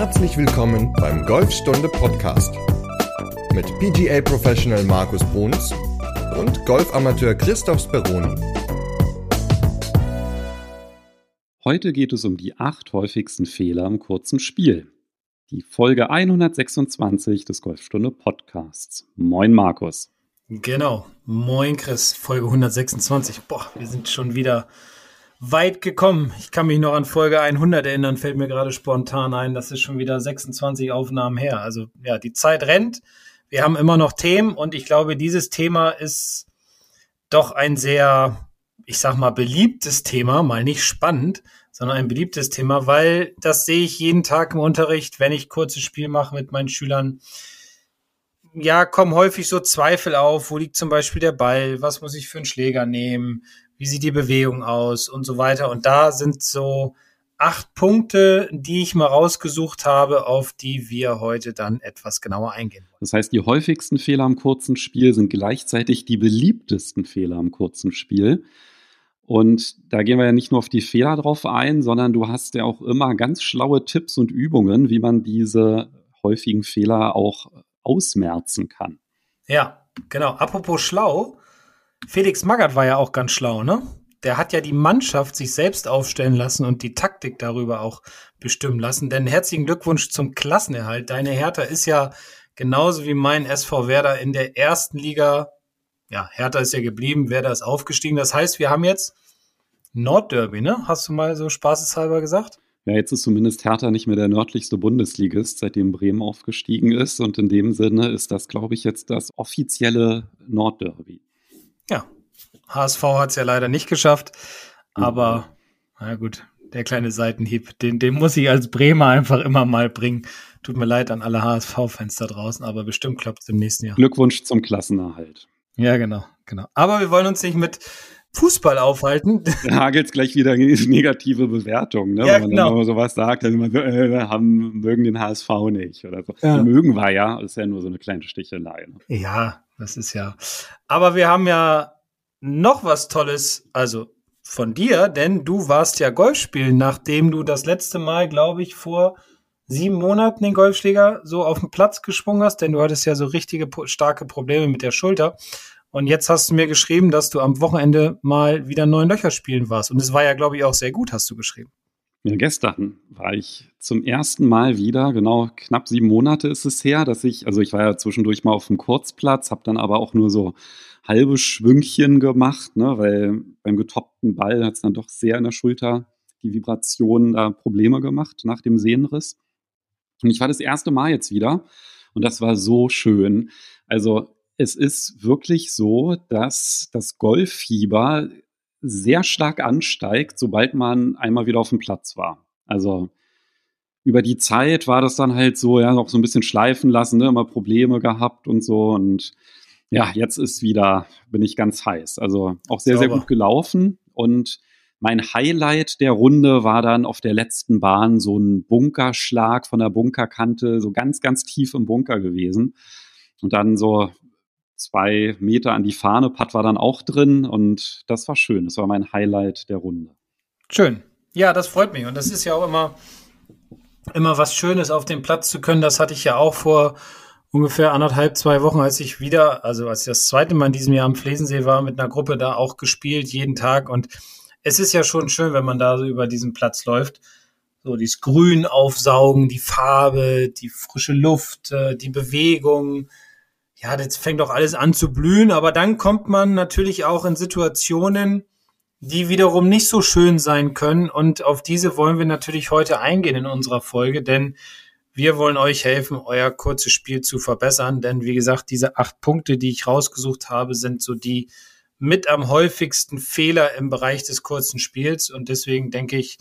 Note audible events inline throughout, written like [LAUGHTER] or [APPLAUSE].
Herzlich willkommen beim Golfstunde Podcast mit PGA Professional Markus Bruns und Golfamateur Christoph Speroni. Heute geht es um die acht häufigsten Fehler im kurzen Spiel. Die Folge 126 des Golfstunde Podcasts. Moin Markus. Genau. Moin Chris, Folge 126. Boah, wir sind schon wieder weit gekommen. Ich kann mich noch an Folge 100 erinnern, fällt mir gerade spontan ein. Das ist schon wieder 26 Aufnahmen her. Also ja, die Zeit rennt. Wir haben immer noch Themen und ich glaube, dieses Thema ist doch ein sehr, ich sag mal, beliebtes Thema, mal nicht spannend, sondern ein beliebtes Thema, weil das sehe ich jeden Tag im Unterricht, wenn ich kurzes Spiel mache mit meinen Schülern. Ja, kommen häufig so Zweifel auf, wo liegt zum Beispiel der Ball, was muss ich für einen Schläger nehmen, wie sieht die Bewegung aus und so weiter. Und da sind so acht Punkte, die ich mal rausgesucht habe, auf die wir heute dann etwas genauer eingehen. Das heißt, die häufigsten Fehler am kurzen Spiel sind gleichzeitig die beliebtesten Fehler am kurzen Spiel. Und da gehen wir ja nicht nur auf die Fehler drauf ein, sondern du hast ja auch immer ganz schlaue Tipps und Übungen, wie man diese häufigen Fehler auch ausmerzen kann. Ja, genau. Apropos schlau, Felix Magath war ja auch ganz schlau, ne? Der hat ja die Mannschaft sich selbst aufstellen lassen und die Taktik darüber auch bestimmen lassen. Denn herzlichen Glückwunsch zum Klassenerhalt. Deine Hertha ist ja genauso wie mein SV Werder in der ersten Liga. Ja, Hertha ist ja geblieben, Werder ist aufgestiegen. Das heißt, wir haben jetzt Nordderby, ne? Hast du mal so spaßeshalber gesagt? Ja, jetzt ist zumindest Hertha nicht mehr der nördlichste Bundesligist, seitdem Bremen aufgestiegen ist. Und in dem Sinne ist das, glaube ich, jetzt das offizielle Nordderby. Ja, HSV hat es ja leider nicht geschafft, aber na gut, der kleine Seitenhieb, den, den muss ich als Bremer einfach immer mal bringen. Tut mir leid an alle HSV-Fans da draußen, aber bestimmt klappt es im nächsten Jahr. Glückwunsch zum Klassenerhalt. Ja, genau, genau. Aber wir wollen uns nicht mit Fußball aufhalten. [LAUGHS] Da hagelt es gleich wieder negative Bewertungen, ne? Ja, wenn man genau. dann sowas sagt, dann immer, äh, haben, mögen den HSV nicht oder so. Ja. Die mögen wir ja, ist ja nur so eine kleine Stichelei. Ne? Ja, das ist ja. Aber wir haben ja noch was Tolles, also von dir, denn du warst ja Golf spielen, nachdem du das letzte Mal, glaube ich, vor sieben Monaten den Golfschläger so auf den Platz geschwungen hast, denn du hattest ja so richtige starke Probleme mit der Schulter. Und jetzt hast du mir geschrieben, dass du am Wochenende mal wieder neun Löcher spielen warst. Und es war ja, glaube ich, auch sehr gut, hast du geschrieben. Ja, gestern war ich zum ersten Mal wieder, genau knapp sieben Monate ist es her, dass ich, also ich war ja zwischendurch mal auf dem Kurzplatz, habe dann aber auch nur so halbe Schwüngchen gemacht, ne, weil beim getoppten Ball hat es dann doch sehr in der Schulter die Vibration da Probleme gemacht nach dem Sehnenriss. Und ich war das erste Mal jetzt wieder und das war so schön. Also es ist wirklich so, dass das Golffieber sehr stark ansteigt, sobald man einmal wieder auf dem Platz war. Also über die Zeit war das dann halt so, ja, noch so ein bisschen schleifen lassen, ne, immer Probleme gehabt und so. Und ja, jetzt ist wieder, bin ich ganz heiß. Also auch sehr, Sauber. sehr gut gelaufen. Und mein Highlight der Runde war dann auf der letzten Bahn so ein Bunkerschlag von der Bunkerkante, so ganz, ganz tief im Bunker gewesen. Und dann so zwei Meter an die Fahne. Putt war dann auch drin und das war schön. Das war mein Highlight der Runde. Schön. Ja, das freut mich. Und das ist ja auch immer, immer was Schönes, auf dem Platz zu können. Das hatte ich ja auch vor ungefähr anderthalb, zwei Wochen, als ich wieder, also als ich das zweite Mal in diesem Jahr am Flesensee war, mit einer Gruppe da auch gespielt, jeden Tag. Und es ist ja schon schön, wenn man da so über diesen Platz läuft. So dieses Grün aufsaugen, die Farbe, die frische Luft, äh, die Bewegung, ja, das fängt doch alles an zu blühen, aber dann kommt man natürlich auch in Situationen, die wiederum nicht so schön sein können. Und auf diese wollen wir natürlich heute eingehen in unserer Folge, denn wir wollen euch helfen, euer kurzes Spiel zu verbessern. Denn wie gesagt, diese acht Punkte, die ich rausgesucht habe, sind so die mit am häufigsten Fehler im Bereich des kurzen Spiels. Und deswegen denke ich,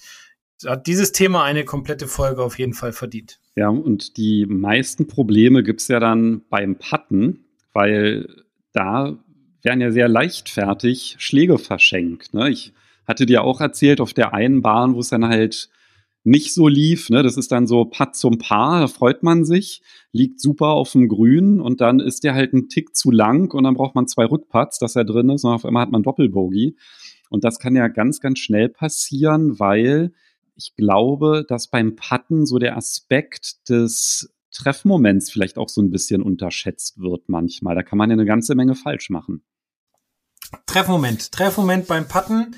hat dieses Thema eine komplette Folge auf jeden Fall verdient. Ja, und die meisten Probleme gibt es ja dann beim Patten, weil da werden ja sehr leichtfertig Schläge verschenkt. Ne? Ich hatte dir auch erzählt, auf der einen Bahn, wo es dann halt nicht so lief, ne? das ist dann so Putt zum Paar, da freut man sich, liegt super auf dem Grün und dann ist der halt ein Tick zu lang und dann braucht man zwei Rückputts, dass er drin ist und auf einmal hat man Doppelbogey. Und das kann ja ganz, ganz schnell passieren, weil ich glaube, dass beim Putten so der Aspekt des Treffmoments vielleicht auch so ein bisschen unterschätzt wird manchmal. Da kann man ja eine ganze Menge falsch machen. Treffmoment. Treffmoment beim Putten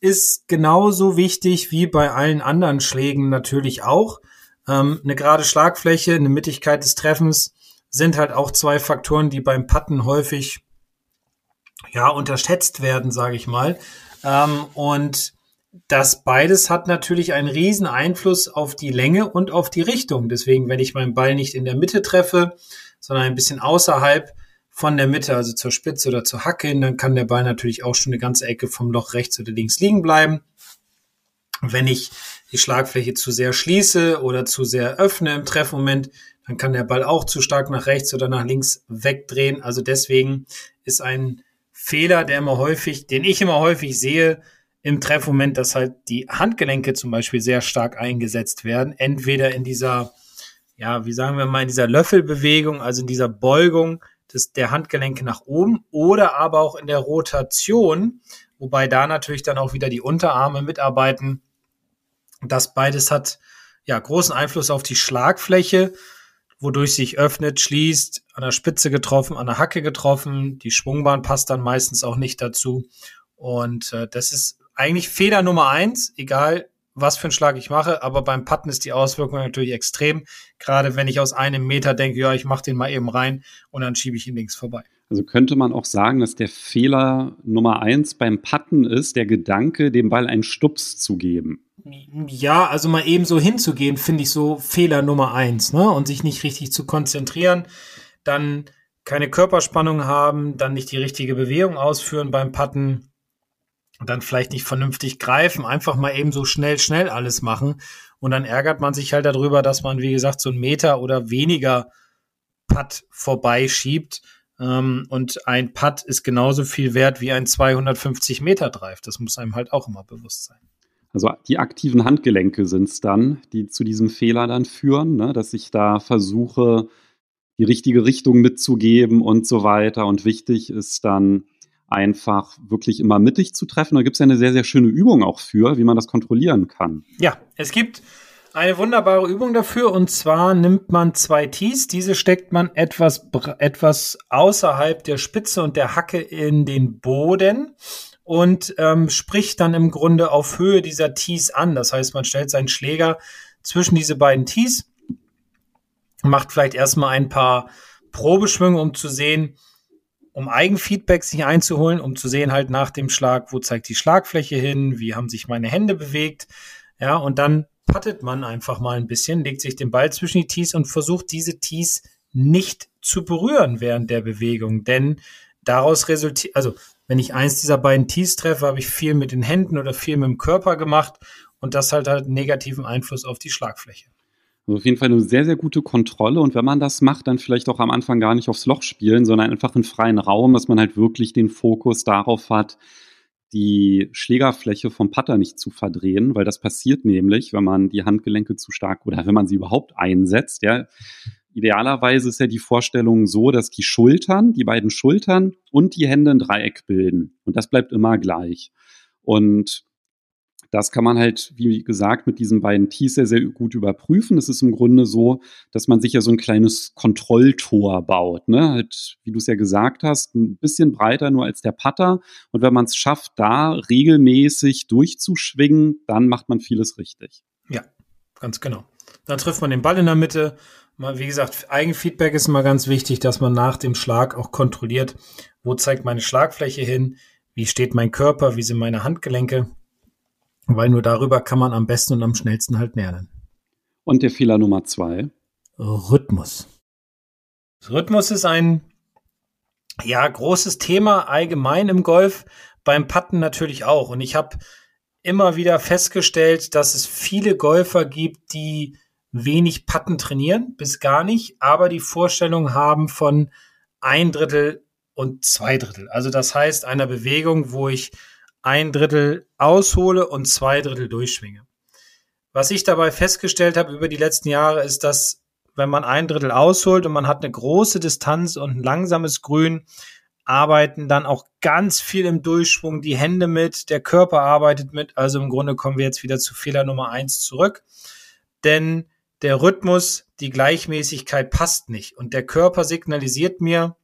ist genauso wichtig wie bei allen anderen Schlägen natürlich auch. Ähm, eine gerade Schlagfläche, eine Mittigkeit des Treffens sind halt auch zwei Faktoren, die beim Putten häufig ja unterschätzt werden, sage ich mal. Ähm, und das beides hat natürlich einen riesen Einfluss auf die Länge und auf die Richtung. Deswegen, wenn ich meinen Ball nicht in der Mitte treffe, sondern ein bisschen außerhalb von der Mitte, also zur Spitze oder zur Hacke hin, dann kann der Ball natürlich auch schon eine ganze Ecke vom Loch rechts oder links liegen bleiben. Wenn ich die Schlagfläche zu sehr schließe oder zu sehr öffne im Treffmoment, dann kann der Ball auch zu stark nach rechts oder nach links wegdrehen. Also deswegen ist ein Fehler, der immer häufig, den ich immer häufig sehe, im Treffmoment, dass halt die Handgelenke zum Beispiel sehr stark eingesetzt werden. Entweder in dieser, ja, wie sagen wir mal, in dieser Löffelbewegung, also in dieser Beugung des, der Handgelenke nach oben oder aber auch in der Rotation, wobei da natürlich dann auch wieder die Unterarme mitarbeiten. Das beides hat ja großen Einfluss auf die Schlagfläche, wodurch sich öffnet, schließt, an der Spitze getroffen, an der Hacke getroffen. Die Schwungbahn passt dann meistens auch nicht dazu. Und äh, das ist eigentlich Fehler Nummer eins, egal was für einen Schlag ich mache, aber beim Putten ist die Auswirkung natürlich extrem. Gerade wenn ich aus einem Meter denke, ja, ich mache den mal eben rein und dann schiebe ich ihn links vorbei. Also könnte man auch sagen, dass der Fehler Nummer eins beim Putten ist, der Gedanke, dem Ball einen Stups zu geben. Ja, also mal eben so hinzugehen, finde ich so Fehler Nummer eins, ne? Und sich nicht richtig zu konzentrieren, dann keine Körperspannung haben, dann nicht die richtige Bewegung ausführen beim Putten dann vielleicht nicht vernünftig greifen, einfach mal eben so schnell, schnell alles machen. Und dann ärgert man sich halt darüber, dass man, wie gesagt, so einen Meter oder weniger Putt vorbeischiebt. Ähm, und ein Putt ist genauso viel wert wie ein 250 Meter Drive. Das muss einem halt auch immer bewusst sein. Also die aktiven Handgelenke sind es dann, die zu diesem Fehler dann führen, ne? dass ich da versuche, die richtige Richtung mitzugeben und so weiter. Und wichtig ist dann, einfach wirklich immer mittig zu treffen. Da gibt es ja eine sehr, sehr schöne Übung auch für, wie man das kontrollieren kann. Ja, es gibt eine wunderbare Übung dafür und zwar nimmt man zwei Tees, diese steckt man etwas, etwas außerhalb der Spitze und der Hacke in den Boden und ähm, spricht dann im Grunde auf Höhe dieser Tees an. Das heißt, man stellt seinen Schläger zwischen diese beiden Tees, macht vielleicht erstmal ein paar Probeschwünge, um zu sehen, um Eigenfeedback sich einzuholen, um zu sehen halt nach dem Schlag, wo zeigt die Schlagfläche hin, wie haben sich meine Hände bewegt, ja, und dann puttet man einfach mal ein bisschen, legt sich den Ball zwischen die Tees und versucht diese Tees nicht zu berühren während der Bewegung, denn daraus resultiert, also wenn ich eins dieser beiden Tees treffe, habe ich viel mit den Händen oder viel mit dem Körper gemacht und das halt halt negativen Einfluss auf die Schlagfläche. Also auf jeden Fall eine sehr, sehr gute Kontrolle. Und wenn man das macht, dann vielleicht auch am Anfang gar nicht aufs Loch spielen, sondern einfach einen freien Raum, dass man halt wirklich den Fokus darauf hat, die Schlägerfläche vom Putter nicht zu verdrehen, weil das passiert nämlich, wenn man die Handgelenke zu stark oder wenn man sie überhaupt einsetzt. Ja. Idealerweise ist ja die Vorstellung so, dass die Schultern, die beiden Schultern und die Hände ein Dreieck bilden. Und das bleibt immer gleich. Und das kann man halt, wie gesagt, mit diesen beiden Tees sehr, sehr gut überprüfen. Es ist im Grunde so, dass man sich ja so ein kleines Kontrolltor baut. Ne? Halt, wie du es ja gesagt hast, ein bisschen breiter nur als der Putter. Und wenn man es schafft, da regelmäßig durchzuschwingen, dann macht man vieles richtig. Ja, ganz genau. Dann trifft man den Ball in der Mitte. Mal, wie gesagt, Eigenfeedback ist immer ganz wichtig, dass man nach dem Schlag auch kontrolliert, wo zeigt meine Schlagfläche hin, wie steht mein Körper, wie sind meine Handgelenke weil nur darüber kann man am besten und am schnellsten halt lernen. Und der Fehler Nummer zwei? Rhythmus. Rhythmus ist ein ja großes Thema allgemein im Golf, beim Putten natürlich auch. Und ich habe immer wieder festgestellt, dass es viele Golfer gibt, die wenig Putten trainieren, bis gar nicht, aber die Vorstellung haben von ein Drittel und zwei Drittel. Also das heißt einer Bewegung, wo ich ein Drittel aushole und zwei Drittel durchschwinge. Was ich dabei festgestellt habe über die letzten Jahre ist, dass wenn man ein Drittel ausholt und man hat eine große Distanz und ein langsames Grün, arbeiten dann auch ganz viel im Durchschwung, die Hände mit, der Körper arbeitet mit. Also im Grunde kommen wir jetzt wieder zu Fehler Nummer eins zurück. Denn der Rhythmus, die Gleichmäßigkeit passt nicht. Und der Körper signalisiert mir,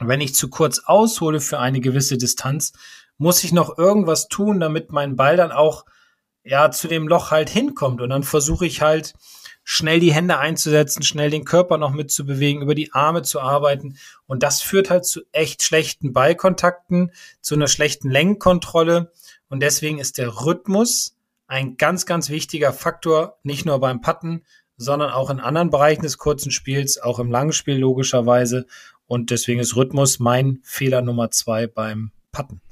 wenn ich zu kurz aushole für eine gewisse Distanz, muss ich noch irgendwas tun, damit mein Ball dann auch ja zu dem Loch halt hinkommt. Und dann versuche ich halt schnell die Hände einzusetzen, schnell den Körper noch mitzubewegen, über die Arme zu arbeiten. Und das führt halt zu echt schlechten Ballkontakten, zu einer schlechten Längenkontrolle. Und deswegen ist der Rhythmus ein ganz, ganz wichtiger Faktor, nicht nur beim Patten, sondern auch in anderen Bereichen des kurzen Spiels, auch im langen Spiel logischerweise. Und deswegen ist Rhythmus mein Fehler Nummer zwei beim Patten.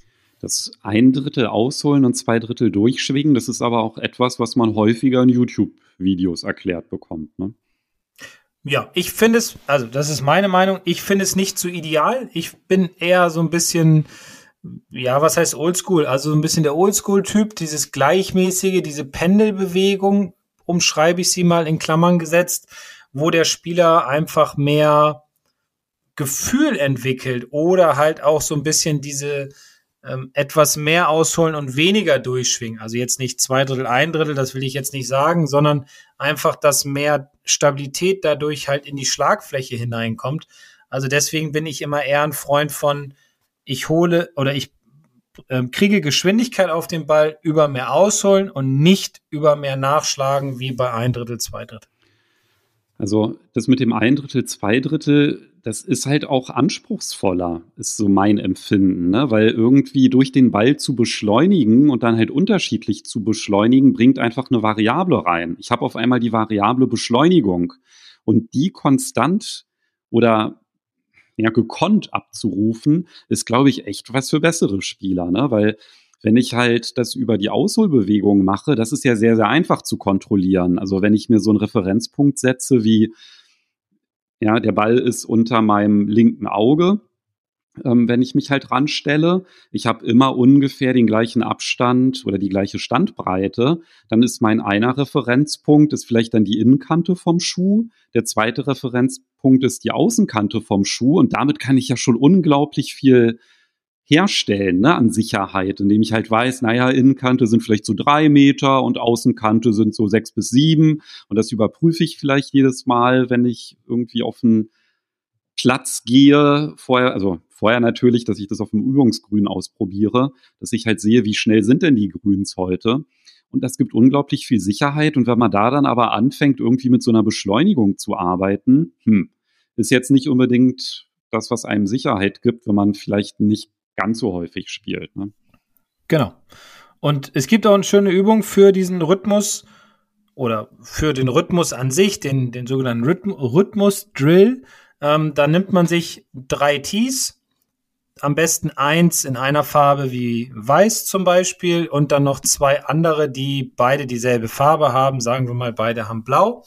Das ein Drittel ausholen und zwei Drittel durchschwingen, das ist aber auch etwas, was man häufiger in YouTube-Videos erklärt bekommt. Ne? Ja, ich finde es, also das ist meine Meinung, ich finde es nicht so ideal. Ich bin eher so ein bisschen, ja, was heißt Oldschool? Also so ein bisschen der Oldschool-Typ, dieses gleichmäßige, diese Pendelbewegung, umschreibe ich sie mal in Klammern gesetzt, wo der Spieler einfach mehr Gefühl entwickelt oder halt auch so ein bisschen diese ähm, etwas mehr ausholen und weniger durchschwingen. Also jetzt nicht zwei Drittel, ein Drittel, das will ich jetzt nicht sagen, sondern einfach, dass mehr Stabilität dadurch halt in die Schlagfläche hineinkommt. Also deswegen bin ich immer eher ein Freund von, ich hole oder ich ähm, kriege Geschwindigkeit auf den Ball über mehr ausholen und nicht über mehr nachschlagen wie bei ein Drittel, zwei Drittel. Also das mit dem ein Drittel, zwei Drittel, das ist halt auch anspruchsvoller, ist so mein Empfinden, ne? weil irgendwie durch den Ball zu beschleunigen und dann halt unterschiedlich zu beschleunigen, bringt einfach eine Variable rein. Ich habe auf einmal die Variable Beschleunigung und die konstant oder ja, gekonnt abzurufen, ist, glaube ich, echt was für bessere Spieler, ne? weil wenn ich halt das über die Ausholbewegung mache, das ist ja sehr, sehr einfach zu kontrollieren. Also wenn ich mir so einen Referenzpunkt setze wie, ja, der Ball ist unter meinem linken Auge, ähm, wenn ich mich halt ranstelle. Ich habe immer ungefähr den gleichen Abstand oder die gleiche Standbreite. Dann ist mein einer Referenzpunkt, ist vielleicht dann die Innenkante vom Schuh. Der zweite Referenzpunkt ist die Außenkante vom Schuh. Und damit kann ich ja schon unglaublich viel herstellen ne, an Sicherheit, indem ich halt weiß, naja, Innenkante sind vielleicht so drei Meter und Außenkante sind so sechs bis sieben. Und das überprüfe ich vielleicht jedes Mal, wenn ich irgendwie auf einen Platz gehe, vorher, also vorher natürlich, dass ich das auf dem Übungsgrün ausprobiere, dass ich halt sehe, wie schnell sind denn die Grüns heute. Und das gibt unglaublich viel Sicherheit. Und wenn man da dann aber anfängt, irgendwie mit so einer Beschleunigung zu arbeiten, hm, ist jetzt nicht unbedingt das, was einem Sicherheit gibt, wenn man vielleicht nicht ganz so häufig spielt. Ne? Genau. Und es gibt auch eine schöne Übung für diesen Rhythmus oder für den Rhythmus an sich, den, den sogenannten Rhythm Rhythmus-Drill. Ähm, da nimmt man sich drei Tees, am besten eins in einer Farbe wie weiß zum Beispiel und dann noch zwei andere, die beide dieselbe Farbe haben. Sagen wir mal, beide haben blau.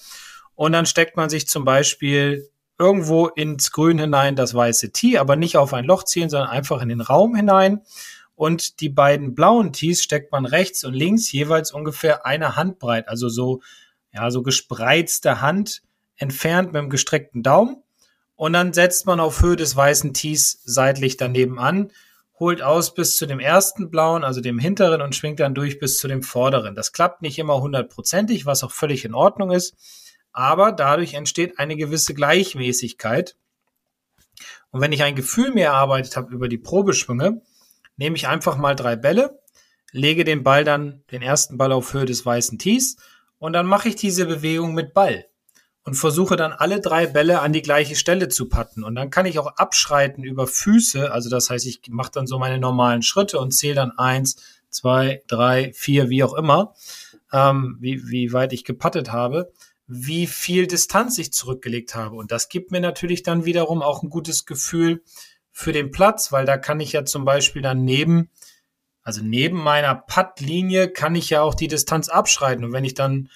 Und dann steckt man sich zum Beispiel irgendwo ins Grün hinein das weiße Tee, aber nicht auf ein Loch ziehen, sondern einfach in den Raum hinein. Und die beiden blauen Tees steckt man rechts und links jeweils ungefähr eine Handbreit, also so, ja, so gespreizte Hand entfernt mit dem gestreckten Daumen. Und dann setzt man auf Höhe des weißen Tees seitlich daneben an, holt aus bis zu dem ersten blauen, also dem hinteren und schwingt dann durch bis zu dem vorderen. Das klappt nicht immer hundertprozentig, was auch völlig in Ordnung ist aber dadurch entsteht eine gewisse Gleichmäßigkeit. Und wenn ich ein Gefühl mehr erarbeitet habe über die Probeschwünge, nehme ich einfach mal drei Bälle, lege den Ball dann, den ersten Ball auf Höhe des weißen Tees und dann mache ich diese Bewegung mit Ball und versuche dann alle drei Bälle an die gleiche Stelle zu patten. Und dann kann ich auch abschreiten über Füße. Also das heißt, ich mache dann so meine normalen Schritte und zähle dann eins, zwei, drei, vier, wie auch immer, ähm, wie, wie weit ich gepattet habe wie viel Distanz ich zurückgelegt habe. Und das gibt mir natürlich dann wiederum auch ein gutes Gefühl für den Platz, weil da kann ich ja zum Beispiel dann neben, also neben meiner Puttlinie kann ich ja auch die Distanz abschreiten. Und wenn ich dann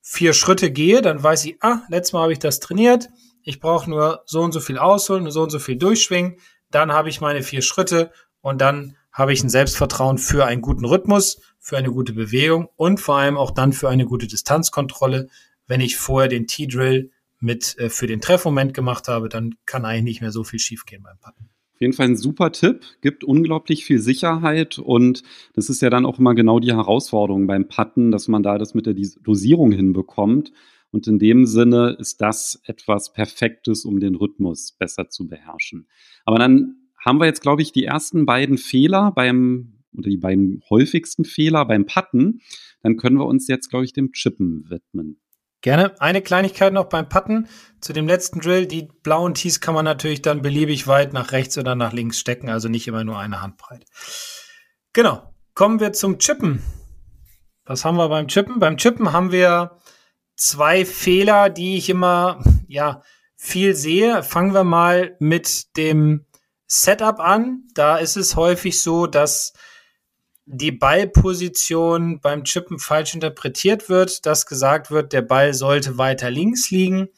vier Schritte gehe, dann weiß ich, ah, letztes Mal habe ich das trainiert. Ich brauche nur so und so viel ausholen, so und so viel durchschwingen. Dann habe ich meine vier Schritte und dann habe ich ein Selbstvertrauen für einen guten Rhythmus, für eine gute Bewegung und vor allem auch dann für eine gute Distanzkontrolle, wenn ich vorher den T-Drill mit äh, für den Treffmoment gemacht habe, dann kann eigentlich nicht mehr so viel schiefgehen beim Patten. Auf jeden Fall ein super Tipp, gibt unglaublich viel Sicherheit und das ist ja dann auch immer genau die Herausforderung beim Putten, dass man da das mit der Dosierung hinbekommt. Und in dem Sinne ist das etwas Perfektes, um den Rhythmus besser zu beherrschen. Aber dann haben wir jetzt, glaube ich, die ersten beiden Fehler beim, oder die beiden häufigsten Fehler beim Putten. Dann können wir uns jetzt, glaube ich, dem Chippen widmen. Gerne. Eine Kleinigkeit noch beim Putten zu dem letzten Drill. Die blauen Tees kann man natürlich dann beliebig weit nach rechts oder nach links stecken, also nicht immer nur eine Handbreit. Genau. Kommen wir zum Chippen. Was haben wir beim Chippen? Beim Chippen haben wir zwei Fehler, die ich immer, ja, viel sehe. Fangen wir mal mit dem Setup an. Da ist es häufig so, dass die Ballposition beim Chippen falsch interpretiert wird, dass gesagt wird, der Ball sollte weiter links liegen.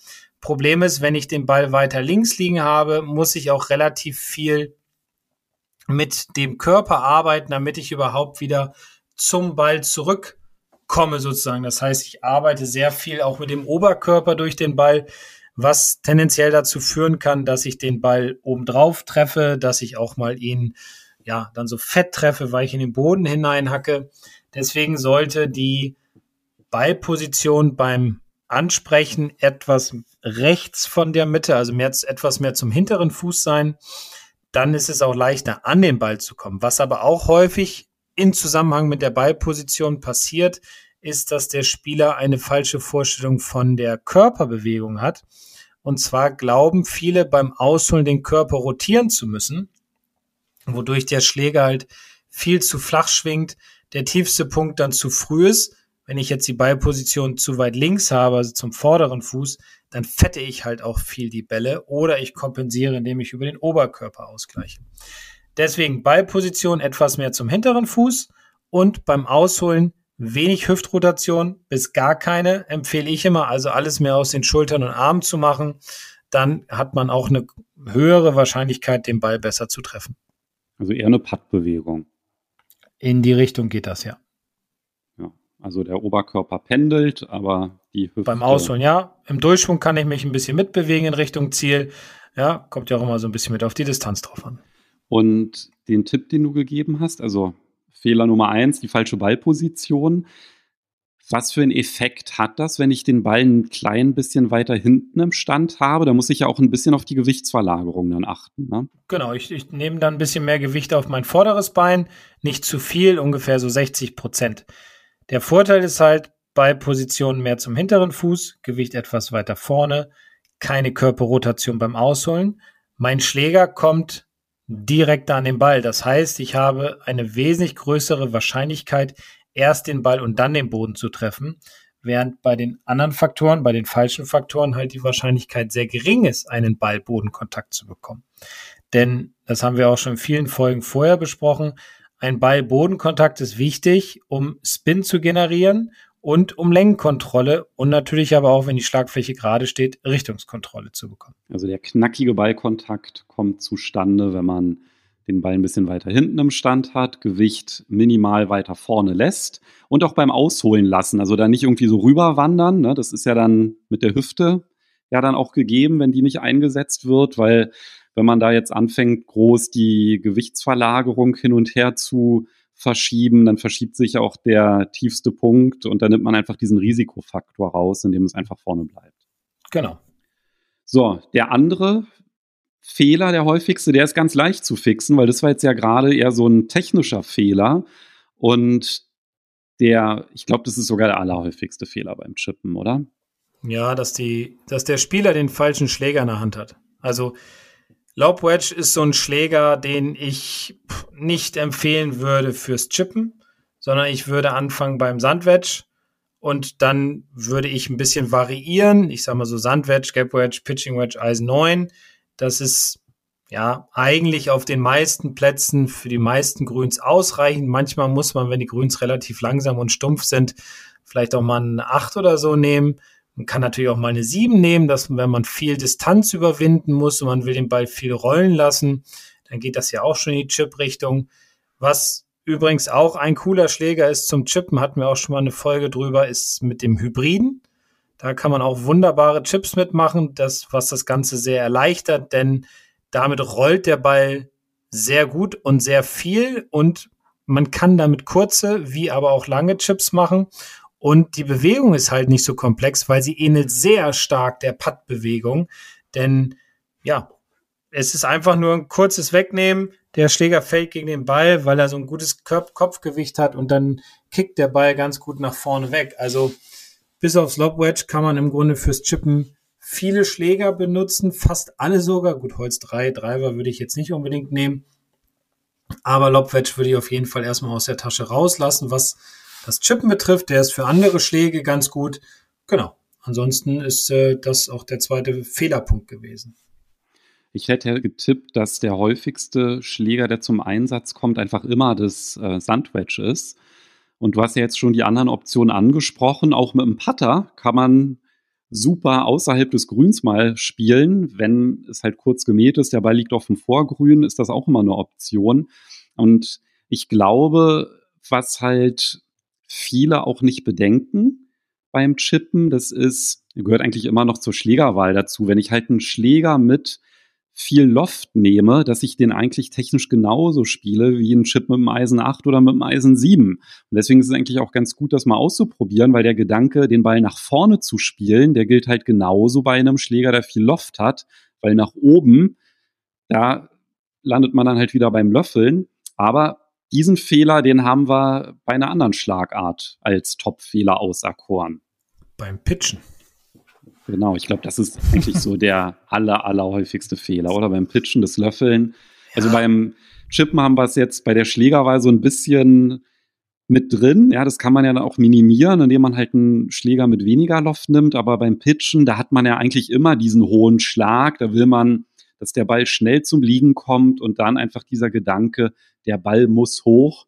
Problem ist, wenn ich den Ball weiter links liegen habe, muss ich auch relativ viel mit dem Körper arbeiten, damit ich überhaupt wieder zum Ball zurückkomme sozusagen. Das heißt, ich arbeite sehr viel auch mit dem Oberkörper durch den Ball, was tendenziell dazu führen kann, dass ich den Ball obendrauf treffe, dass ich auch mal ihn ja, dann so fett treffe, weil ich in den Boden hineinhacke. Deswegen sollte die Ballposition beim Ansprechen etwas rechts von der Mitte, also mehr, etwas mehr zum hinteren Fuß sein. Dann ist es auch leichter, an den Ball zu kommen. Was aber auch häufig in Zusammenhang mit der Ballposition passiert, ist, dass der Spieler eine falsche Vorstellung von der Körperbewegung hat. Und zwar glauben viele beim Ausholen den Körper rotieren zu müssen wodurch der Schläger halt viel zu flach schwingt, der tiefste Punkt dann zu früh ist. Wenn ich jetzt die Ballposition zu weit links habe, also zum vorderen Fuß, dann fette ich halt auch viel die Bälle oder ich kompensiere, indem ich über den Oberkörper ausgleiche. Deswegen Ballposition etwas mehr zum hinteren Fuß und beim Ausholen wenig Hüftrotation bis gar keine empfehle ich immer, also alles mehr aus den Schultern und Armen zu machen. Dann hat man auch eine höhere Wahrscheinlichkeit, den Ball besser zu treffen. Also eher eine Pattbewegung. In die Richtung geht das, ja. Ja, also der Oberkörper pendelt, aber die Hüfte. Beim Ausholen, ja. Im Durchschwung kann ich mich ein bisschen mitbewegen in Richtung Ziel. Ja, kommt ja auch immer so ein bisschen mit auf die Distanz drauf an. Und den Tipp, den du gegeben hast, also Fehler Nummer eins, die falsche Ballposition. Was für einen Effekt hat das, wenn ich den Ball ein klein bisschen weiter hinten im Stand habe? Da muss ich ja auch ein bisschen auf die Gewichtsverlagerung dann achten. Ne? Genau, ich, ich nehme dann ein bisschen mehr Gewicht auf mein vorderes Bein, nicht zu viel, ungefähr so 60 Prozent. Der Vorteil ist halt bei Positionen mehr zum hinteren Fuß, Gewicht etwas weiter vorne, keine Körperrotation beim Ausholen. Mein Schläger kommt direkt an den Ball. Das heißt, ich habe eine wesentlich größere Wahrscheinlichkeit, erst den Ball und dann den Boden zu treffen, während bei den anderen Faktoren, bei den falschen Faktoren halt die Wahrscheinlichkeit sehr gering ist, einen Ball-Bodenkontakt zu bekommen. Denn, das haben wir auch schon in vielen Folgen vorher besprochen, ein Ball-Bodenkontakt ist wichtig, um Spin zu generieren und um Längenkontrolle und natürlich aber auch, wenn die Schlagfläche gerade steht, Richtungskontrolle zu bekommen. Also der knackige Ballkontakt kommt zustande, wenn man den Ball ein bisschen weiter hinten im Stand hat, Gewicht minimal weiter vorne lässt und auch beim Ausholen lassen. Also da nicht irgendwie so rüberwandern. Ne? Das ist ja dann mit der Hüfte ja dann auch gegeben, wenn die nicht eingesetzt wird, weil wenn man da jetzt anfängt, groß die Gewichtsverlagerung hin und her zu verschieben, dann verschiebt sich auch der tiefste Punkt und dann nimmt man einfach diesen Risikofaktor raus, indem es einfach vorne bleibt. Genau. So, der andere Fehler, der häufigste, der ist ganz leicht zu fixen, weil das war jetzt ja gerade eher so ein technischer Fehler. Und der, ich glaube, das ist sogar der allerhäufigste Fehler beim Chippen, oder? Ja, dass, die, dass der Spieler den falschen Schläger in der Hand hat. Also Lob Wedge ist so ein Schläger, den ich nicht empfehlen würde fürs Chippen, sondern ich würde anfangen beim Sandwedge und dann würde ich ein bisschen variieren. Ich sage mal so Sandwedge, Gap Wedge, Pitching Wedge, Eisen 9 das ist ja eigentlich auf den meisten Plätzen für die meisten Grüns ausreichend. Manchmal muss man, wenn die Grüns relativ langsam und stumpf sind, vielleicht auch mal eine 8 oder so nehmen. Man kann natürlich auch mal eine 7 nehmen, dass wenn man viel Distanz überwinden muss und man will den Ball viel rollen lassen, dann geht das ja auch schon in die Chip-Richtung. Was übrigens auch ein cooler Schläger ist zum Chippen, hatten wir auch schon mal eine Folge drüber, ist mit dem Hybriden. Da kann man auch wunderbare Chips mitmachen, das, was das Ganze sehr erleichtert, denn damit rollt der Ball sehr gut und sehr viel und man kann damit kurze wie aber auch lange Chips machen. Und die Bewegung ist halt nicht so komplex, weil sie ähnelt sehr stark der Putt-Bewegung. Denn ja, es ist einfach nur ein kurzes Wegnehmen. Der Schläger fällt gegen den Ball, weil er so ein gutes Kopfgewicht hat und dann kickt der Ball ganz gut nach vorne weg. Also bis aufs Lob Wedge kann man im Grunde fürs Chippen viele Schläger benutzen, fast alle sogar. Gut, Holz 3, Driver würde ich jetzt nicht unbedingt nehmen. Aber Lob Wedge würde ich auf jeden Fall erstmal aus der Tasche rauslassen. Was das Chippen betrifft, der ist für andere Schläge ganz gut. Genau. Ansonsten ist äh, das auch der zweite Fehlerpunkt gewesen. Ich hätte getippt, dass der häufigste Schläger, der zum Einsatz kommt, einfach immer das äh, Sandwedge ist. Und du hast ja jetzt schon die anderen Optionen angesprochen. Auch mit dem Putter kann man super außerhalb des Grüns mal spielen. Wenn es halt kurz gemäht ist, der Ball liegt auf dem Vorgrün, ist das auch immer eine Option. Und ich glaube, was halt viele auch nicht bedenken beim Chippen, das ist, gehört eigentlich immer noch zur Schlägerwahl dazu. Wenn ich halt einen Schläger mit viel Loft nehme, dass ich den eigentlich technisch genauso spiele wie ein Chip mit dem Eisen 8 oder mit dem Eisen 7. Und deswegen ist es eigentlich auch ganz gut, das mal auszuprobieren, weil der Gedanke, den Ball nach vorne zu spielen, der gilt halt genauso bei einem Schläger, der viel Loft hat, weil nach oben, da landet man dann halt wieder beim Löffeln. Aber diesen Fehler, den haben wir bei einer anderen Schlagart als Top-Fehler auserkoren. Beim Pitchen. Genau, ich glaube, das ist eigentlich so der aller, allerhäufigste Fehler, oder? Beim Pitchen, das Löffeln. Also ja. Also beim Chippen haben wir es jetzt bei der Schlägerwahl so ein bisschen mit drin. Ja, das kann man ja dann auch minimieren, indem man halt einen Schläger mit weniger Loft nimmt. Aber beim Pitchen, da hat man ja eigentlich immer diesen hohen Schlag. Da will man, dass der Ball schnell zum Liegen kommt und dann einfach dieser Gedanke, der Ball muss hoch,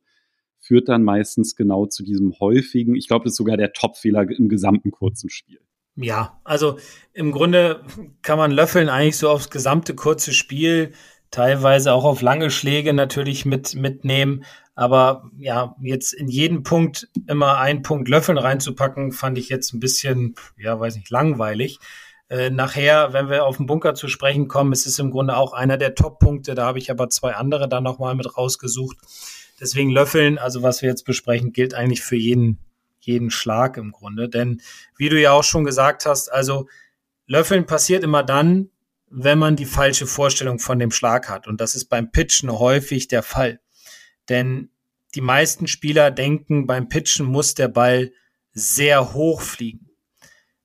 führt dann meistens genau zu diesem häufigen, ich glaube, das ist sogar der Topfehler im gesamten kurzen Spiel. Ja, also im Grunde kann man Löffeln eigentlich so aufs gesamte kurze Spiel, teilweise auch auf lange Schläge natürlich mit, mitnehmen. Aber ja, jetzt in jeden Punkt immer einen Punkt Löffeln reinzupacken, fand ich jetzt ein bisschen, ja, weiß nicht, langweilig. Äh, nachher, wenn wir auf den Bunker zu sprechen kommen, es ist im Grunde auch einer der Top-Punkte. Da habe ich aber zwei andere dann nochmal mit rausgesucht. Deswegen Löffeln, also was wir jetzt besprechen, gilt eigentlich für jeden jeden Schlag im Grunde. Denn wie du ja auch schon gesagt hast, also Löffeln passiert immer dann, wenn man die falsche Vorstellung von dem Schlag hat. Und das ist beim Pitchen häufig der Fall. Denn die meisten Spieler denken, beim Pitchen muss der Ball sehr hoch fliegen.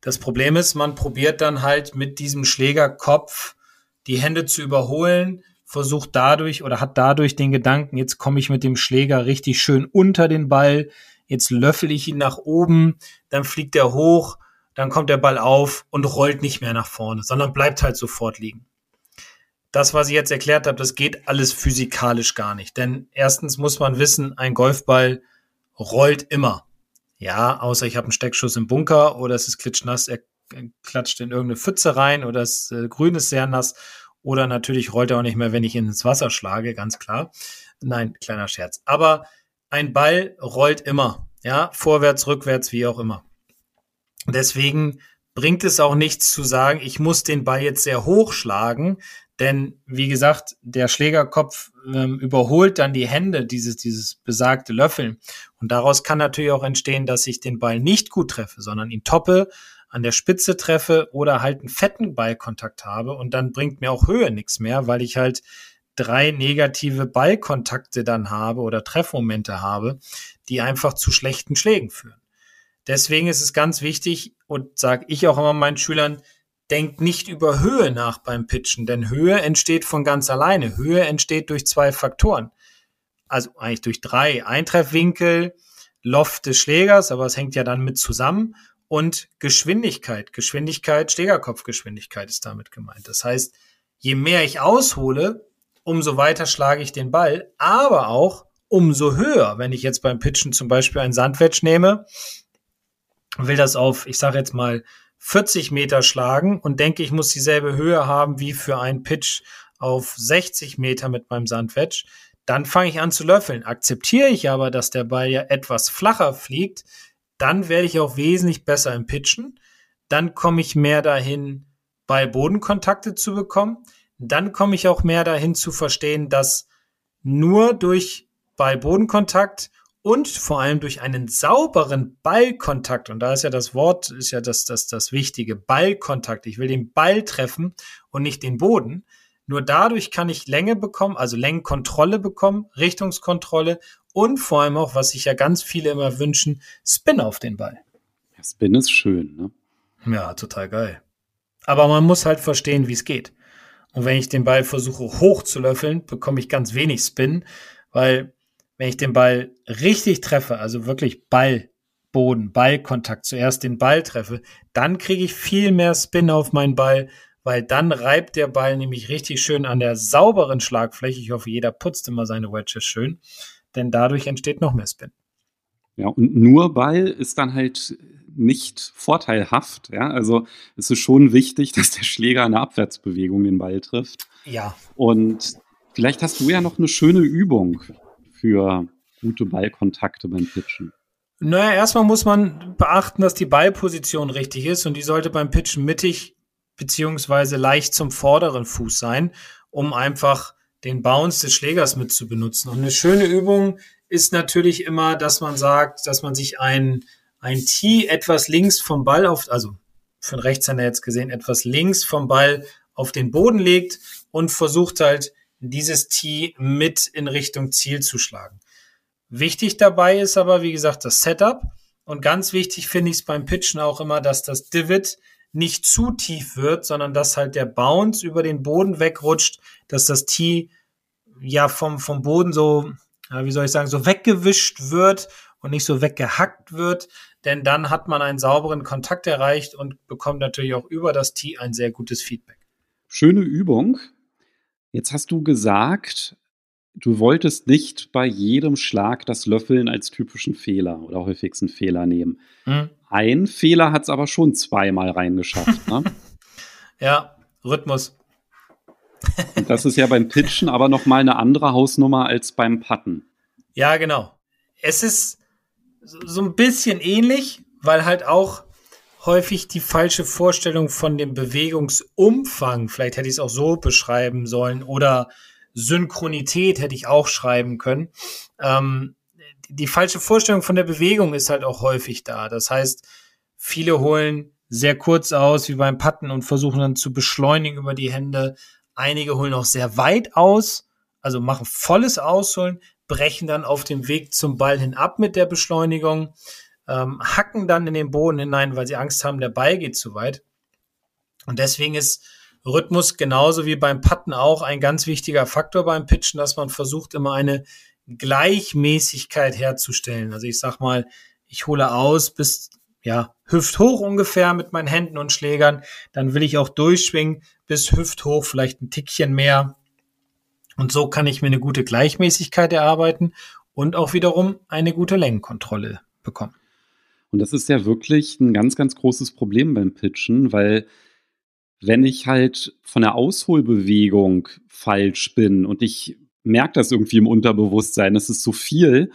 Das Problem ist, man probiert dann halt mit diesem Schlägerkopf die Hände zu überholen, versucht dadurch oder hat dadurch den Gedanken, jetzt komme ich mit dem Schläger richtig schön unter den Ball, jetzt löffel ich ihn nach oben, dann fliegt er hoch, dann kommt der Ball auf und rollt nicht mehr nach vorne, sondern bleibt halt sofort liegen. Das, was ich jetzt erklärt habe, das geht alles physikalisch gar nicht. Denn erstens muss man wissen, ein Golfball rollt immer. Ja, außer ich habe einen Steckschuss im Bunker oder es ist klitschnass, er klatscht in irgendeine Pfütze rein oder das äh, Grün ist sehr nass oder natürlich rollt er auch nicht mehr, wenn ich ihn ins Wasser schlage, ganz klar. Nein, kleiner Scherz. Aber ein Ball rollt immer, ja, vorwärts, rückwärts, wie auch immer. Deswegen bringt es auch nichts zu sagen, ich muss den Ball jetzt sehr hoch schlagen, denn wie gesagt, der Schlägerkopf ähm, überholt dann die Hände, dieses, dieses besagte Löffeln. Und daraus kann natürlich auch entstehen, dass ich den Ball nicht gut treffe, sondern ihn toppe, an der Spitze treffe oder halt einen fetten Ballkontakt habe. Und dann bringt mir auch Höhe nichts mehr, weil ich halt drei negative Ballkontakte dann habe oder Treffmomente habe, die einfach zu schlechten Schlägen führen. Deswegen ist es ganz wichtig und sage ich auch immer meinen Schülern, denkt nicht über Höhe nach beim Pitchen, denn Höhe entsteht von ganz alleine. Höhe entsteht durch zwei Faktoren. Also eigentlich durch drei. Eintreffwinkel, Loft des Schlägers, aber es hängt ja dann mit zusammen und Geschwindigkeit. Geschwindigkeit, Schlägerkopfgeschwindigkeit ist damit gemeint. Das heißt, je mehr ich aushole, umso weiter schlage ich den Ball, aber auch umso höher. Wenn ich jetzt beim Pitchen zum Beispiel ein Sandwedge nehme, will das auf, ich sage jetzt mal, 40 Meter schlagen und denke, ich muss dieselbe Höhe haben wie für einen Pitch auf 60 Meter mit meinem Sandwedge, dann fange ich an zu löffeln. Akzeptiere ich aber, dass der Ball ja etwas flacher fliegt, dann werde ich auch wesentlich besser im Pitchen. Dann komme ich mehr dahin, Ball-Bodenkontakte zu bekommen dann komme ich auch mehr dahin zu verstehen, dass nur durch Ball-Bodenkontakt und vor allem durch einen sauberen Ballkontakt. Und da ist ja das Wort, ist ja das, das, das wichtige Ballkontakt. Ich will den Ball treffen und nicht den Boden. Nur dadurch kann ich Länge bekommen, also Längenkontrolle bekommen, Richtungskontrolle und vor allem auch, was sich ja ganz viele immer wünschen, Spin auf den Ball. Ja, Spin ist schön, ne? Ja, total geil. Aber man muss halt verstehen, wie es geht. Und wenn ich den Ball versuche hoch zu löffeln, bekomme ich ganz wenig Spin, weil wenn ich den Ball richtig treffe, also wirklich Ball, Boden, Ballkontakt, zuerst den Ball treffe, dann kriege ich viel mehr Spin auf meinen Ball, weil dann reibt der Ball nämlich richtig schön an der sauberen Schlagfläche. Ich hoffe, jeder putzt immer seine Wedges schön, denn dadurch entsteht noch mehr Spin. Ja, und nur Ball ist dann halt nicht vorteilhaft. Ja? Also es ist schon wichtig, [LAUGHS] dass der Schläger eine Abwärtsbewegung den Ball trifft. Ja. Und vielleicht hast du ja noch eine schöne Übung für gute Ballkontakte beim Pitchen. Naja, erstmal muss man beachten, dass die Ballposition richtig ist und die sollte beim Pitchen mittig beziehungsweise leicht zum vorderen Fuß sein, um einfach den Bounce des Schlägers mit zu benutzen. Und eine schöne Übung ist natürlich immer, dass man sagt, dass man sich ein, ein Tee etwas links vom Ball auf, also für den Rechtshänder jetzt gesehen, etwas links vom Ball auf den Boden legt und versucht halt, dieses Tee mit in Richtung Ziel zu schlagen. Wichtig dabei ist aber, wie gesagt, das Setup. Und ganz wichtig finde ich es beim Pitchen auch immer, dass das Divot nicht zu tief wird, sondern dass halt der Bounce über den Boden wegrutscht, dass das Tee ja vom, vom Boden so, wie soll ich sagen, so weggewischt wird und nicht so weggehackt wird, denn dann hat man einen sauberen Kontakt erreicht und bekommt natürlich auch über das Tee ein sehr gutes Feedback. Schöne Übung. Jetzt hast du gesagt, du wolltest nicht bei jedem Schlag das Löffeln als typischen Fehler oder häufigsten Fehler nehmen. Mhm. Ein Fehler hat es aber schon zweimal reingeschafft. Ne? [LAUGHS] ja, Rhythmus. Und das ist ja beim Pitchen aber noch mal eine andere Hausnummer als beim Putten. Ja, genau. Es ist so ein bisschen ähnlich, weil halt auch häufig die falsche Vorstellung von dem Bewegungsumfang, vielleicht hätte ich es auch so beschreiben sollen, oder Synchronität hätte ich auch schreiben können. Ähm, die falsche Vorstellung von der Bewegung ist halt auch häufig da. Das heißt, viele holen sehr kurz aus, wie beim Patten, und versuchen dann zu beschleunigen über die Hände. Einige holen auch sehr weit aus, also machen volles Ausholen, brechen dann auf dem Weg zum Ball hin ab mit der Beschleunigung, ähm, hacken dann in den Boden hinein, weil sie Angst haben, der Ball geht zu weit. Und deswegen ist Rhythmus genauso wie beim Patten auch ein ganz wichtiger Faktor beim Pitchen, dass man versucht, immer eine Gleichmäßigkeit herzustellen. Also ich sag mal, ich hole aus bis ja, hüfthoch ungefähr mit meinen Händen und Schlägern. Dann will ich auch durchschwingen bis hüfthoch, vielleicht ein Tickchen mehr. Und so kann ich mir eine gute Gleichmäßigkeit erarbeiten und auch wiederum eine gute Längenkontrolle bekommen. Und das ist ja wirklich ein ganz, ganz großes Problem beim Pitchen, weil wenn ich halt von der Ausholbewegung falsch bin und ich merke das irgendwie im Unterbewusstsein, es ist zu viel,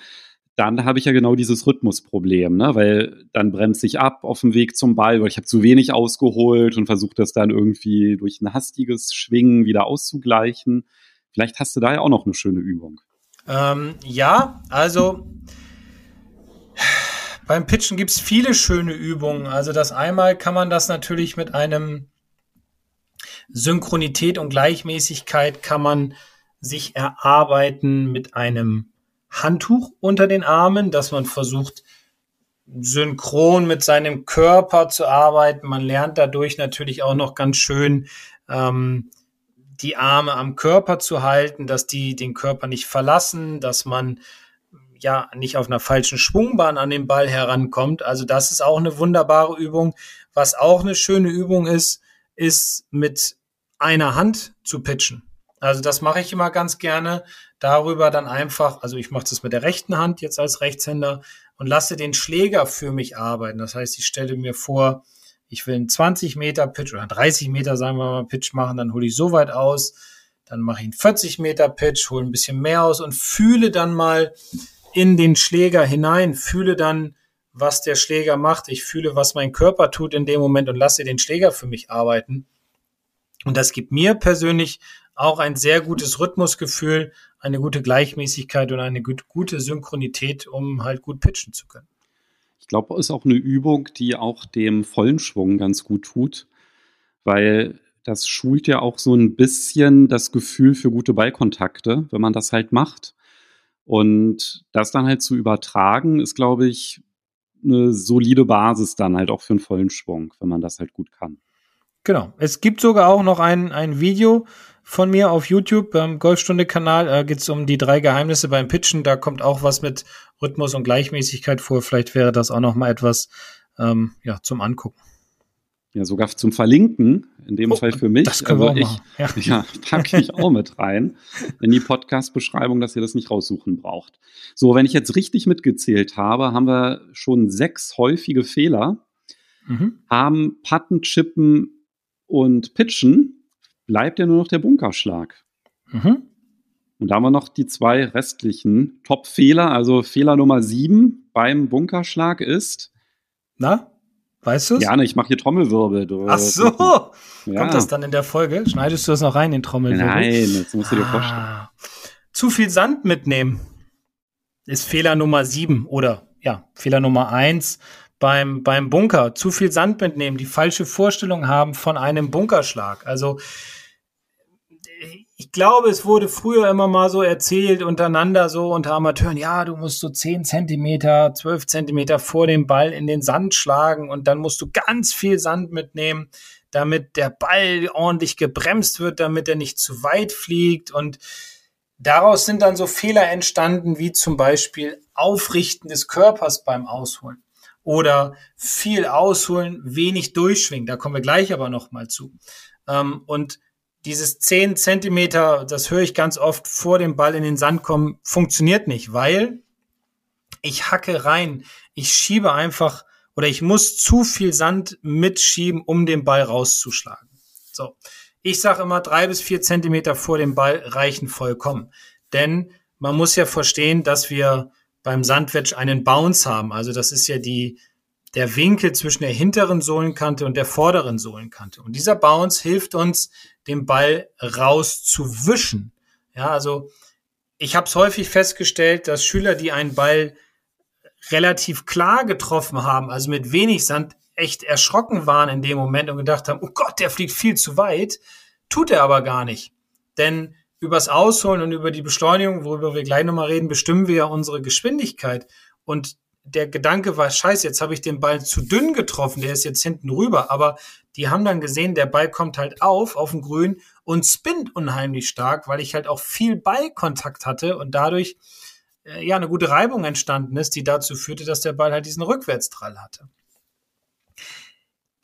dann habe ich ja genau dieses Rhythmusproblem, ne? weil dann bremse ich ab auf dem Weg zum Ball, weil ich habe zu wenig ausgeholt und versuche das dann irgendwie durch ein hastiges Schwingen wieder auszugleichen. Vielleicht hast du da ja auch noch eine schöne Übung. Ähm, ja, also beim Pitchen gibt es viele schöne Übungen. Also das einmal kann man das natürlich mit einem Synchronität und Gleichmäßigkeit kann man sich erarbeiten mit einem Handtuch unter den Armen, dass man versucht, synchron mit seinem Körper zu arbeiten. Man lernt dadurch natürlich auch noch ganz schön ähm, die Arme am Körper zu halten, dass die den Körper nicht verlassen, dass man ja nicht auf einer falschen Schwungbahn an den Ball herankommt. Also das ist auch eine wunderbare Übung. Was auch eine schöne Übung ist, ist mit einer Hand zu pitchen. Also das mache ich immer ganz gerne. Darüber dann einfach, also ich mache das mit der rechten Hand jetzt als Rechtshänder und lasse den Schläger für mich arbeiten. Das heißt, ich stelle mir vor, ich will einen 20 Meter Pitch oder 30 Meter, sagen wir mal, Pitch machen, dann hole ich so weit aus, dann mache ich einen 40 Meter Pitch, hole ein bisschen mehr aus und fühle dann mal in den Schläger hinein, fühle dann, was der Schläger macht. Ich fühle, was mein Körper tut in dem Moment und lasse den Schläger für mich arbeiten. Und das gibt mir persönlich auch ein sehr gutes Rhythmusgefühl, eine gute Gleichmäßigkeit und eine gut, gute Synchronität, um halt gut pitchen zu können. Ich glaube, es ist auch eine Übung, die auch dem vollen Schwung ganz gut tut, weil das schult ja auch so ein bisschen das Gefühl für gute Ballkontakte, wenn man das halt macht. Und das dann halt zu übertragen, ist, glaube ich, eine solide Basis dann halt auch für einen vollen Schwung, wenn man das halt gut kann. Genau. Es gibt sogar auch noch ein, ein Video von mir auf YouTube beim Golfstunde-Kanal. Da geht es um die drei Geheimnisse beim Pitchen. Da kommt auch was mit Rhythmus und Gleichmäßigkeit vor. Vielleicht wäre das auch noch mal etwas ähm, ja, zum Angucken. Ja, sogar zum Verlinken, in dem oh, Fall für mich. Das können wir also auch ich, machen. Ja, [LAUGHS] ja packe ich auch mit rein in die Podcast-Beschreibung, dass ihr das nicht raussuchen braucht. So, wenn ich jetzt richtig mitgezählt habe, haben wir schon sechs häufige Fehler. Mhm. Haben Patten, Chippen und Pitchen, bleibt ja nur noch der Bunkerschlag. Mhm. Und da haben wir noch die zwei restlichen Top-Fehler. Also Fehler Nummer sieben beim Bunkerschlag ist. Na? Weißt du es? Ja, ne, ich mache hier Trommelwirbel. Du, Ach so. Ja. Kommt das dann in der Folge? Schneidest du das noch rein, den Trommelwirbel? Nein, das musst du dir ah. vorstellen. Zu viel Sand mitnehmen ist Fehler Nummer sieben oder ja, Fehler Nummer eins beim, beim Bunker. Zu viel Sand mitnehmen, die falsche Vorstellung haben von einem Bunkerschlag. Also ich glaube, es wurde früher immer mal so erzählt untereinander, so unter Amateuren, ja, du musst so 10 Zentimeter, 12 Zentimeter vor dem Ball in den Sand schlagen und dann musst du ganz viel Sand mitnehmen, damit der Ball ordentlich gebremst wird, damit er nicht zu weit fliegt und daraus sind dann so Fehler entstanden, wie zum Beispiel Aufrichten des Körpers beim Ausholen oder viel ausholen, wenig durchschwingen. Da kommen wir gleich aber noch mal zu. Ähm, und dieses 10 Zentimeter, das höre ich ganz oft vor dem Ball in den Sand kommen, funktioniert nicht, weil ich hacke rein. Ich schiebe einfach oder ich muss zu viel Sand mitschieben, um den Ball rauszuschlagen. So. Ich sage immer, drei bis vier Zentimeter vor dem Ball reichen vollkommen. Denn man muss ja verstehen, dass wir beim Sandwedge einen Bounce haben. Also das ist ja die, der Winkel zwischen der hinteren Sohlenkante und der vorderen Sohlenkante. Und dieser Bounce hilft uns, den Ball rauszuwischen. Ja, also ich habe es häufig festgestellt, dass Schüler, die einen Ball relativ klar getroffen haben, also mit wenig Sand, echt erschrocken waren in dem Moment und gedacht haben, oh Gott, der fliegt viel zu weit. Tut er aber gar nicht. Denn übers Ausholen und über die Beschleunigung, worüber wir gleich nochmal reden, bestimmen wir ja unsere Geschwindigkeit. Und der Gedanke war, scheiße, jetzt habe ich den Ball zu dünn getroffen, der ist jetzt hinten rüber. Aber die haben dann gesehen, der Ball kommt halt auf, auf dem Grün und spinnt unheimlich stark, weil ich halt auch viel Ballkontakt hatte und dadurch äh, ja eine gute Reibung entstanden ist, die dazu führte, dass der Ball halt diesen Rückwärtstrall hatte.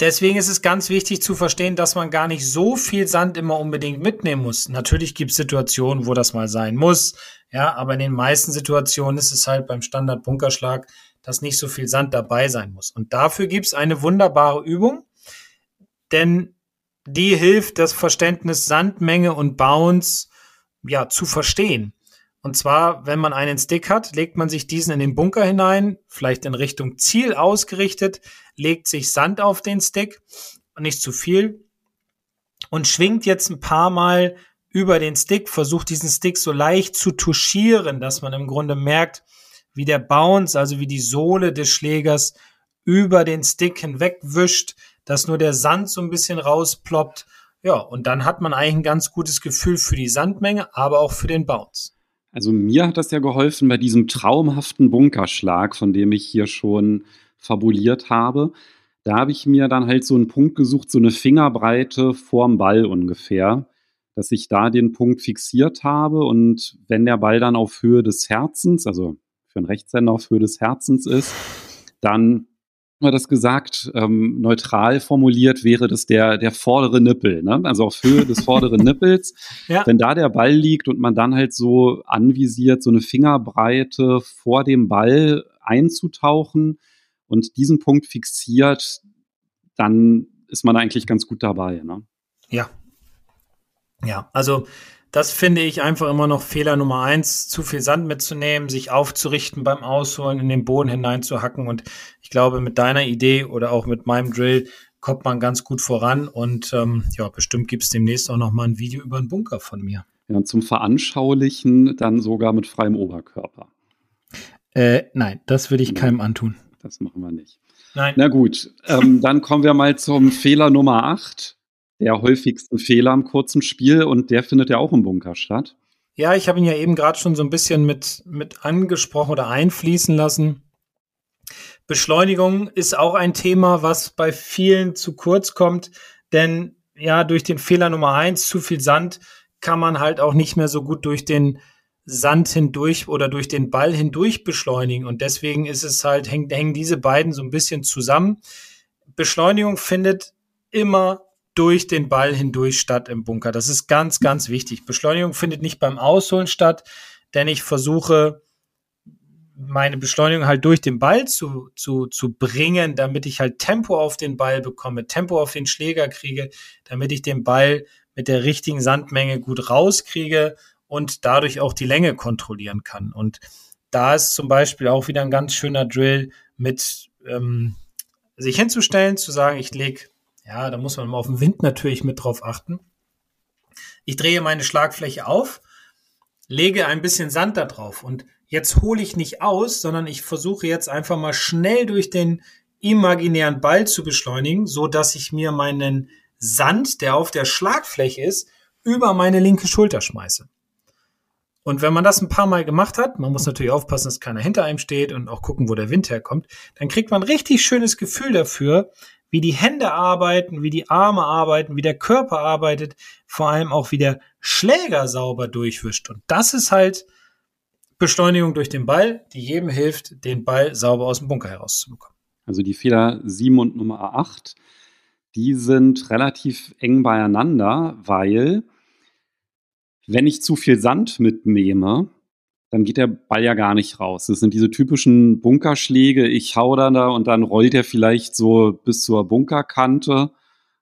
Deswegen ist es ganz wichtig zu verstehen, dass man gar nicht so viel Sand immer unbedingt mitnehmen muss. Natürlich gibt es Situationen, wo das mal sein muss, ja, aber in den meisten Situationen ist es halt beim Standard-Bunkerschlag dass nicht so viel Sand dabei sein muss. Und dafür gibt es eine wunderbare Übung, denn die hilft, das Verständnis Sandmenge und Bounce ja, zu verstehen. Und zwar, wenn man einen Stick hat, legt man sich diesen in den Bunker hinein, vielleicht in Richtung Ziel ausgerichtet, legt sich Sand auf den Stick, nicht zu viel, und schwingt jetzt ein paar Mal über den Stick, versucht diesen Stick so leicht zu touchieren, dass man im Grunde merkt, wie der Bounce, also wie die Sohle des Schlägers über den Stick hinweg wischt, dass nur der Sand so ein bisschen rausploppt. Ja, und dann hat man eigentlich ein ganz gutes Gefühl für die Sandmenge, aber auch für den Bounce. Also mir hat das ja geholfen bei diesem traumhaften Bunkerschlag, von dem ich hier schon fabuliert habe. Da habe ich mir dann halt so einen Punkt gesucht, so eine Fingerbreite vorm Ball ungefähr, dass ich da den Punkt fixiert habe und wenn der Ball dann auf Höhe des Herzens, also für einen Rechtshänder auf Höhe des Herzens ist, dann wir das gesagt, ähm, neutral formuliert wäre das der, der vordere Nippel, ne? also auf Höhe des vorderen [LAUGHS] Nippels. Ja. Wenn da der Ball liegt und man dann halt so anvisiert, so eine Fingerbreite vor dem Ball einzutauchen und diesen Punkt fixiert, dann ist man eigentlich ganz gut dabei. Ne? Ja. Ja, also das finde ich einfach immer noch Fehler Nummer eins, zu viel Sand mitzunehmen, sich aufzurichten beim Ausholen, in den Boden hineinzuhacken. Und ich glaube, mit deiner Idee oder auch mit meinem Drill kommt man ganz gut voran und ähm, ja, bestimmt gibt es demnächst auch noch mal ein Video über einen Bunker von mir. Ja, und zum Veranschaulichen dann sogar mit freiem Oberkörper. Äh, nein, das würde ich keinem antun. Das machen wir nicht. Nein. Na gut, ähm, dann kommen wir mal zum Fehler Nummer 8, der häufigsten Fehler im kurzen Spiel und der findet ja auch im Bunker statt. Ja, ich habe ihn ja eben gerade schon so ein bisschen mit, mit angesprochen oder einfließen lassen. Beschleunigung ist auch ein Thema, was bei vielen zu kurz kommt, denn ja, durch den Fehler Nummer eins, zu viel Sand, kann man halt auch nicht mehr so gut durch den Sand hindurch oder durch den Ball hindurch beschleunigen. Und deswegen ist es halt, hängen, hängen diese beiden so ein bisschen zusammen. Beschleunigung findet immer durch den Ball hindurch statt im Bunker. Das ist ganz, ganz wichtig. Beschleunigung findet nicht beim Ausholen statt, denn ich versuche meine Beschleunigung halt durch den Ball zu, zu, zu bringen, damit ich halt Tempo auf den Ball bekomme, Tempo auf den Schläger kriege, damit ich den Ball mit der richtigen Sandmenge gut rauskriege und dadurch auch die Länge kontrollieren kann. Und da ist zum Beispiel auch wieder ein ganz schöner Drill mit ähm, sich hinzustellen, zu sagen, ich lege, ja, da muss man auf den Wind natürlich mit drauf achten. Ich drehe meine Schlagfläche auf, lege ein bisschen Sand da drauf und jetzt hole ich nicht aus, sondern ich versuche jetzt einfach mal schnell durch den imaginären Ball zu beschleunigen, so dass ich mir meinen Sand, der auf der Schlagfläche ist, über meine linke Schulter schmeiße. Und wenn man das ein paar Mal gemacht hat, man muss natürlich aufpassen, dass keiner hinter einem steht und auch gucken, wo der Wind herkommt, dann kriegt man ein richtig schönes Gefühl dafür, wie die Hände arbeiten, wie die Arme arbeiten, wie der Körper arbeitet, vor allem auch wie der Schläger sauber durchwischt. Und das ist halt Beschleunigung durch den Ball, die jedem hilft, den Ball sauber aus dem Bunker herauszubekommen. Also die Fehler 7 und Nummer 8, die sind relativ eng beieinander, weil wenn ich zu viel Sand mitnehme, dann geht der Ball ja gar nicht raus. Das sind diese typischen Bunkerschläge. Ich hau dann da und dann rollt er vielleicht so bis zur Bunkerkante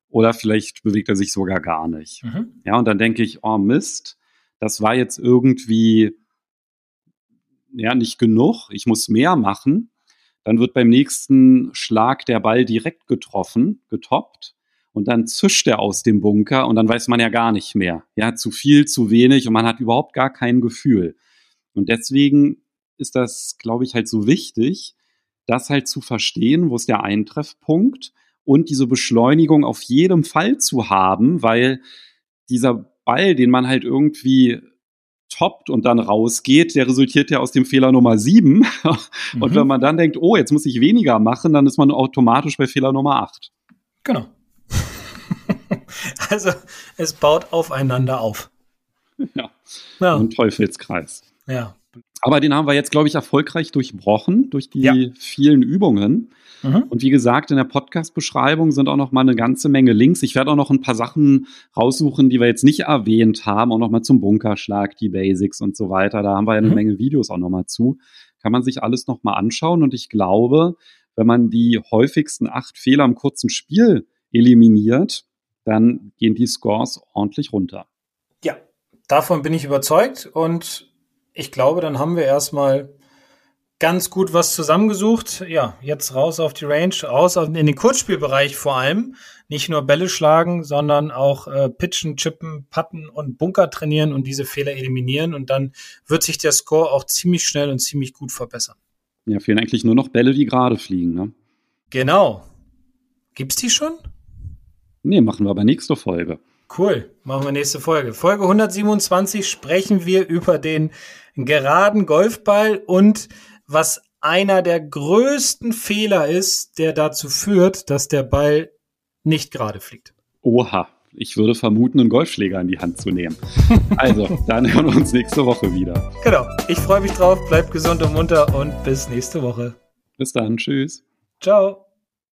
oder vielleicht bewegt er sich sogar gar nicht. Mhm. Ja, und dann denke ich, oh Mist, das war jetzt irgendwie ja, nicht genug, ich muss mehr machen, dann wird beim nächsten Schlag der Ball direkt getroffen, getoppt und dann zischt er aus dem Bunker und dann weiß man ja gar nicht mehr. Ja, zu viel, zu wenig und man hat überhaupt gar kein Gefühl. Und deswegen ist das, glaube ich, halt so wichtig, das halt zu verstehen, wo ist der Eintreffpunkt und diese Beschleunigung auf jedem Fall zu haben, weil dieser Ball, den man halt irgendwie toppt und dann rausgeht, der resultiert ja aus dem Fehler Nummer sieben. [LAUGHS] und mhm. wenn man dann denkt, oh, jetzt muss ich weniger machen, dann ist man automatisch bei Fehler Nummer acht. Genau. [LAUGHS] also es baut aufeinander auf. Ja. ja. Ein Teufelskreis. Ja. Aber den haben wir jetzt, glaube ich, erfolgreich durchbrochen durch die ja. vielen Übungen. Mhm. Und wie gesagt, in der Podcast-Beschreibung sind auch noch mal eine ganze Menge Links. Ich werde auch noch ein paar Sachen raussuchen, die wir jetzt nicht erwähnt haben, auch noch mal zum Bunkerschlag, die Basics und so weiter. Da haben wir ja eine mhm. Menge Videos auch noch mal zu. Kann man sich alles noch mal anschauen. Und ich glaube, wenn man die häufigsten acht Fehler im kurzen Spiel eliminiert, dann gehen die Scores ordentlich runter. Ja, davon bin ich überzeugt. Und ich glaube, dann haben wir erstmal ganz gut was zusammengesucht. Ja, jetzt raus auf die Range, raus in den Kurzspielbereich vor allem. Nicht nur Bälle schlagen, sondern auch äh, pitchen, chippen, putten und Bunker trainieren und diese Fehler eliminieren. Und dann wird sich der Score auch ziemlich schnell und ziemlich gut verbessern. Ja, fehlen eigentlich nur noch Bälle, die gerade fliegen, ne? Genau. Gibt's die schon? Nee, machen wir aber nächste Folge. Cool, machen wir nächste Folge. Folge 127 sprechen wir über den geraden Golfball und was einer der größten Fehler ist, der dazu führt, dass der Ball nicht gerade fliegt. Oha, ich würde vermuten, einen Golfschläger in die Hand zu nehmen. [LAUGHS] Also, dann hören wir uns nächste Woche wieder. Genau. Ich freue mich drauf. Bleibt gesund und munter und bis nächste Woche. Bis dann. Tschüss. Ciao.